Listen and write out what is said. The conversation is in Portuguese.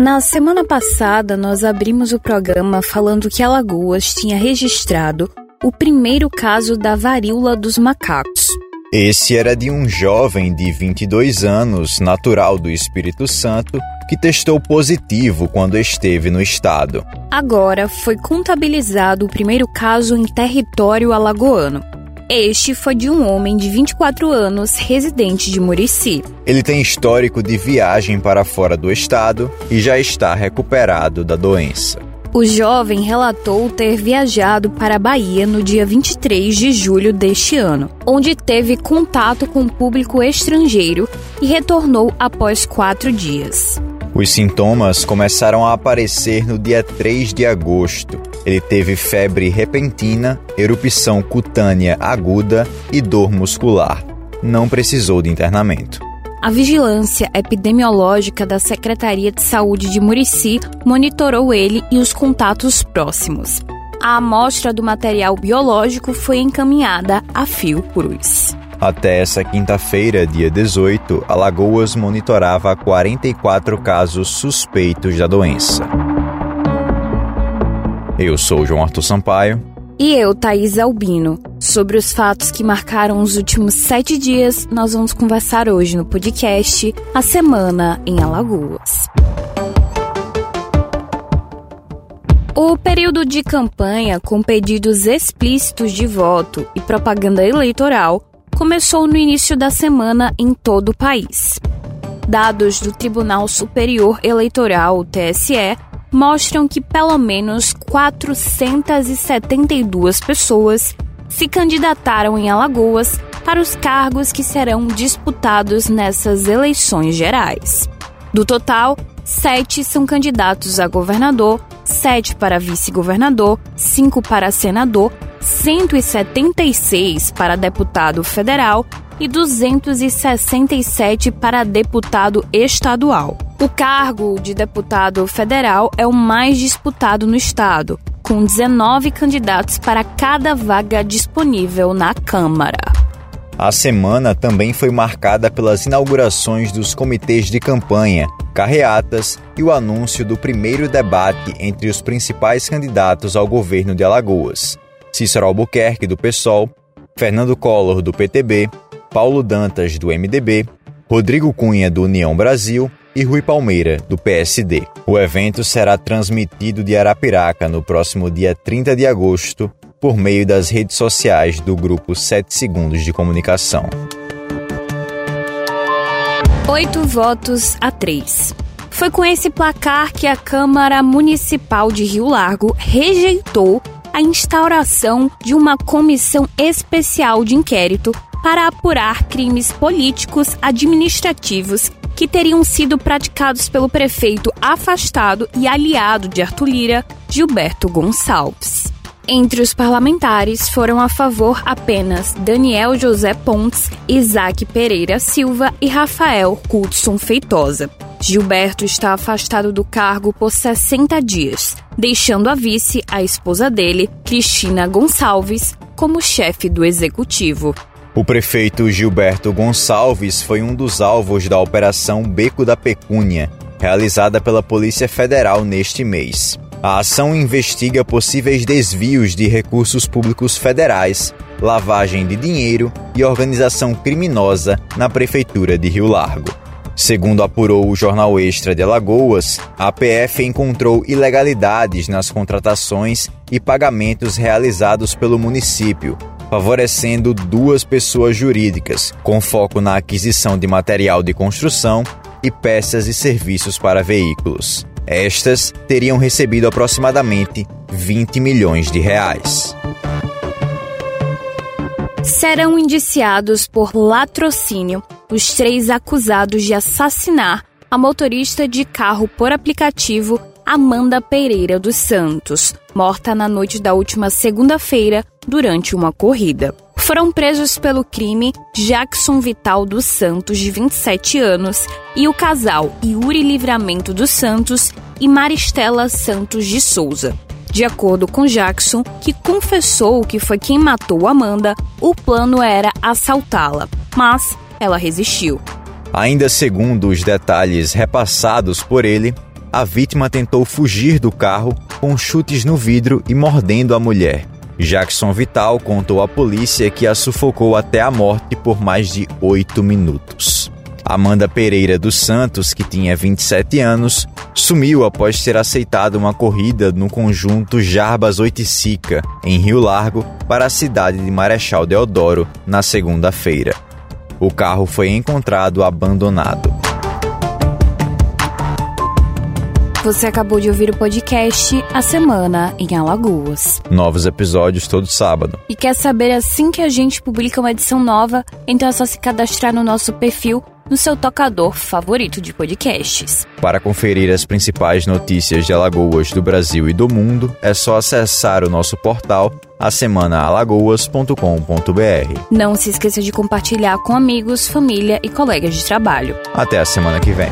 Na semana passada, nós abrimos o programa falando que Alagoas tinha registrado o primeiro caso da varíola dos macacos. Esse era de um jovem de 22 anos, natural do Espírito Santo, que testou positivo quando esteve no estado. Agora foi contabilizado o primeiro caso em território alagoano. Este foi de um homem de 24 anos, residente de Murici. Ele tem histórico de viagem para fora do estado e já está recuperado da doença. O jovem relatou ter viajado para a Bahia no dia 23 de julho deste ano, onde teve contato com público estrangeiro e retornou após quatro dias. Os sintomas começaram a aparecer no dia 3 de agosto. Ele teve febre repentina, erupção cutânea aguda e dor muscular. Não precisou de internamento. A vigilância epidemiológica da Secretaria de Saúde de Murici monitorou ele e os contatos próximos. A amostra do material biológico foi encaminhada a Fiocruz. Até essa quinta-feira, dia 18, Alagoas monitorava 44 casos suspeitos da doença. Eu sou João Arthur Sampaio. E eu, Thaís Albino. Sobre os fatos que marcaram os últimos sete dias, nós vamos conversar hoje no podcast A Semana em Alagoas. O período de campanha com pedidos explícitos de voto e propaganda eleitoral começou no início da semana em todo o país. Dados do Tribunal Superior Eleitoral, TSE, mostram que pelo menos 472 pessoas se candidataram em Alagoas para os cargos que serão disputados nessas eleições gerais. Do total, sete são candidatos a governador, sete para vice-governador, cinco para senador 176 para deputado federal e 267 para deputado estadual. O cargo de deputado federal é o mais disputado no estado, com 19 candidatos para cada vaga disponível na Câmara. A semana também foi marcada pelas inaugurações dos comitês de campanha, carreatas e o anúncio do primeiro debate entre os principais candidatos ao governo de Alagoas. Cícero Albuquerque, do PSOL, Fernando Collor, do PTB, Paulo Dantas, do MDB, Rodrigo Cunha, do União Brasil e Rui Palmeira, do PSD. O evento será transmitido de Arapiraca no próximo dia 30 de agosto por meio das redes sociais do grupo 7 Segundos de Comunicação. Oito votos a três. Foi com esse placar que a Câmara Municipal de Rio Largo rejeitou a instauração de uma comissão especial de inquérito para apurar crimes políticos administrativos que teriam sido praticados pelo prefeito afastado e aliado de Arthur Lira, Gilberto Gonçalves. Entre os parlamentares foram a favor apenas Daniel José Pontes, Isaac Pereira Silva e Rafael Hudson Feitosa. Gilberto está afastado do cargo por 60 dias, deixando a vice, a esposa dele, Cristina Gonçalves, como chefe do executivo. O prefeito Gilberto Gonçalves foi um dos alvos da Operação Beco da Pecúnia, realizada pela Polícia Federal neste mês. A ação investiga possíveis desvios de recursos públicos federais, lavagem de dinheiro e organização criminosa na Prefeitura de Rio Largo. Segundo apurou o jornal Extra de Alagoas, a PF encontrou ilegalidades nas contratações e pagamentos realizados pelo município, favorecendo duas pessoas jurídicas, com foco na aquisição de material de construção e peças e serviços para veículos. Estas teriam recebido aproximadamente 20 milhões de reais serão indiciados por latrocínio os três acusados de assassinar a motorista de carro por aplicativo Amanda Pereira dos Santos, morta na noite da última segunda-feira durante uma corrida. Foram presos pelo crime Jackson Vital dos Santos, de 27 anos, e o casal Yuri Livramento dos Santos e Maristela Santos de Souza. De acordo com Jackson, que confessou que foi quem matou Amanda, o plano era assaltá-la, mas ela resistiu. Ainda segundo os detalhes repassados por ele, a vítima tentou fugir do carro com chutes no vidro e mordendo a mulher. Jackson Vital contou à polícia que a sufocou até a morte por mais de oito minutos. Amanda Pereira dos Santos, que tinha 27 anos, sumiu após ter aceitado uma corrida no conjunto Jarbas Oiticica, em Rio Largo, para a cidade de Marechal Deodoro, na segunda-feira. O carro foi encontrado abandonado. Você acabou de ouvir o podcast A Semana em Alagoas. Novos episódios todo sábado. E quer saber assim que a gente publica uma edição nova? Então é só se cadastrar no nosso perfil no seu tocador favorito de podcasts. Para conferir as principais notícias de Alagoas do Brasil e do mundo, é só acessar o nosso portal asemanaalagoas.com.br. Não se esqueça de compartilhar com amigos, família e colegas de trabalho. Até a semana que vem.